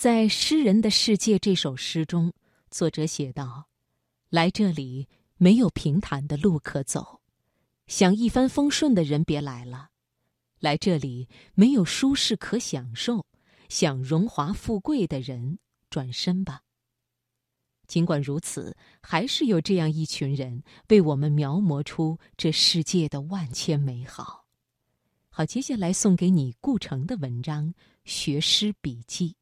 在《诗人的世界》这首诗中，作者写道：“来这里没有平坦的路可走，想一帆风顺的人别来了；来这里没有舒适可享受，想荣华富贵的人转身吧。”尽管如此，还是有这样一群人为我们描摹出这世界的万千美好。好，接下来送给你顾城的文章《学诗笔记》。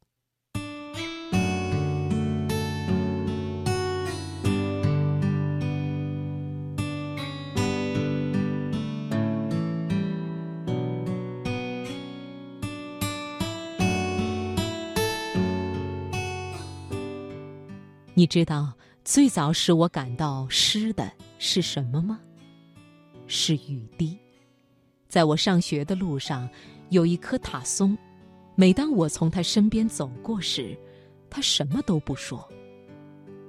你知道最早使我感到诗的是什么吗？是雨滴。在我上学的路上，有一棵塔松。每当我从他身边走过时，他什么都不说。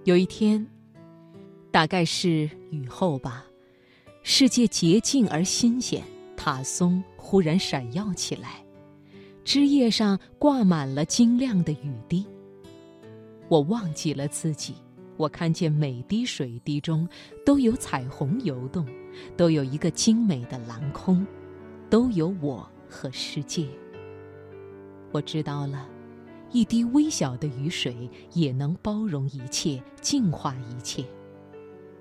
有一天，大概是雨后吧，世界洁净而新鲜，塔松忽然闪耀起来，枝叶上挂满了晶亮的雨滴。我忘记了自己，我看见每滴水滴中都有彩虹游动，都有一个精美的蓝空，都有我和世界。我知道了，一滴微小的雨水也能包容一切，净化一切。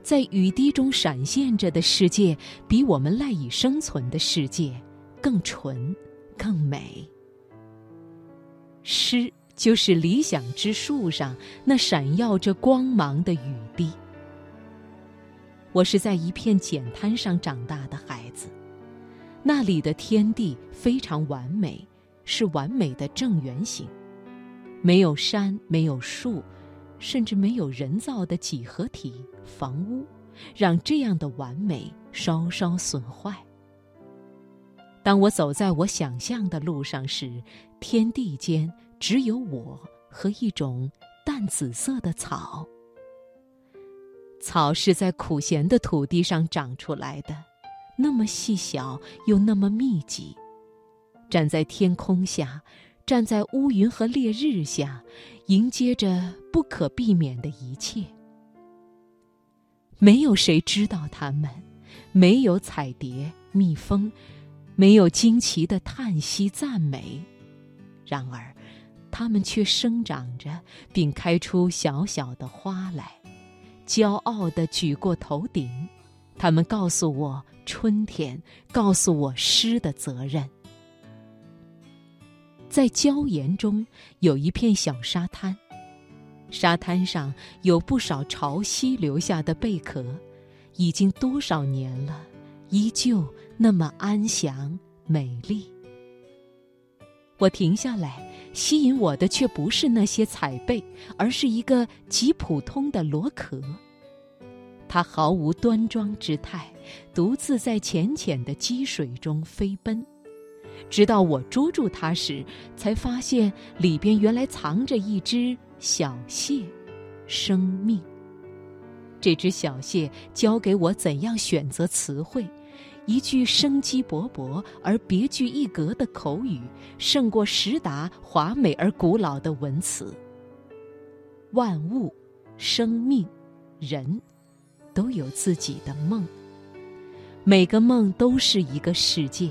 在雨滴中闪现着的世界，比我们赖以生存的世界更纯，更美。诗。就是理想之树上那闪耀着光芒的雨滴。我是在一片浅滩上长大的孩子，那里的天地非常完美，是完美的正圆形，没有山，没有树，甚至没有人造的几何体房屋，让这样的完美稍稍损坏。当我走在我想象的路上时，天地间。只有我和一种淡紫色的草。草是在苦咸的土地上长出来的，那么细小又那么密集。站在天空下，站在乌云和烈日下，迎接着不可避免的一切。没有谁知道它们，没有彩蝶、蜜蜂，没有惊奇的叹息、赞美。然而。它们却生长着，并开出小小的花来，骄傲地举过头顶。它们告诉我春天，告诉我诗的责任。在礁岩中有一片小沙滩，沙滩上有不少潮汐留下的贝壳，已经多少年了，依旧那么安详美丽。我停下来。吸引我的却不是那些彩贝，而是一个极普通的螺壳。它毫无端庄之态，独自在浅浅的积水中飞奔。直到我捉住它时，才发现里边原来藏着一只小蟹，生命。这只小蟹教给我怎样选择词汇。一句生机勃勃而别具一格的口语，胜过十达华美而古老的文词。万物、生命、人，都有自己的梦。每个梦都是一个世界。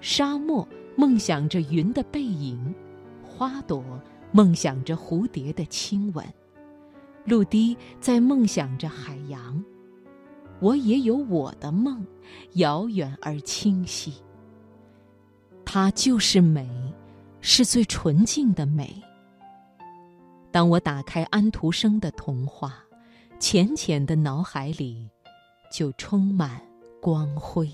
沙漠梦想着云的背影，花朵梦想着蝴蝶的亲吻，陆地在梦想着海洋。我也有我的梦，遥远而清晰。它就是美，是最纯净的美。当我打开安徒生的童话，浅浅的脑海里就充满光辉。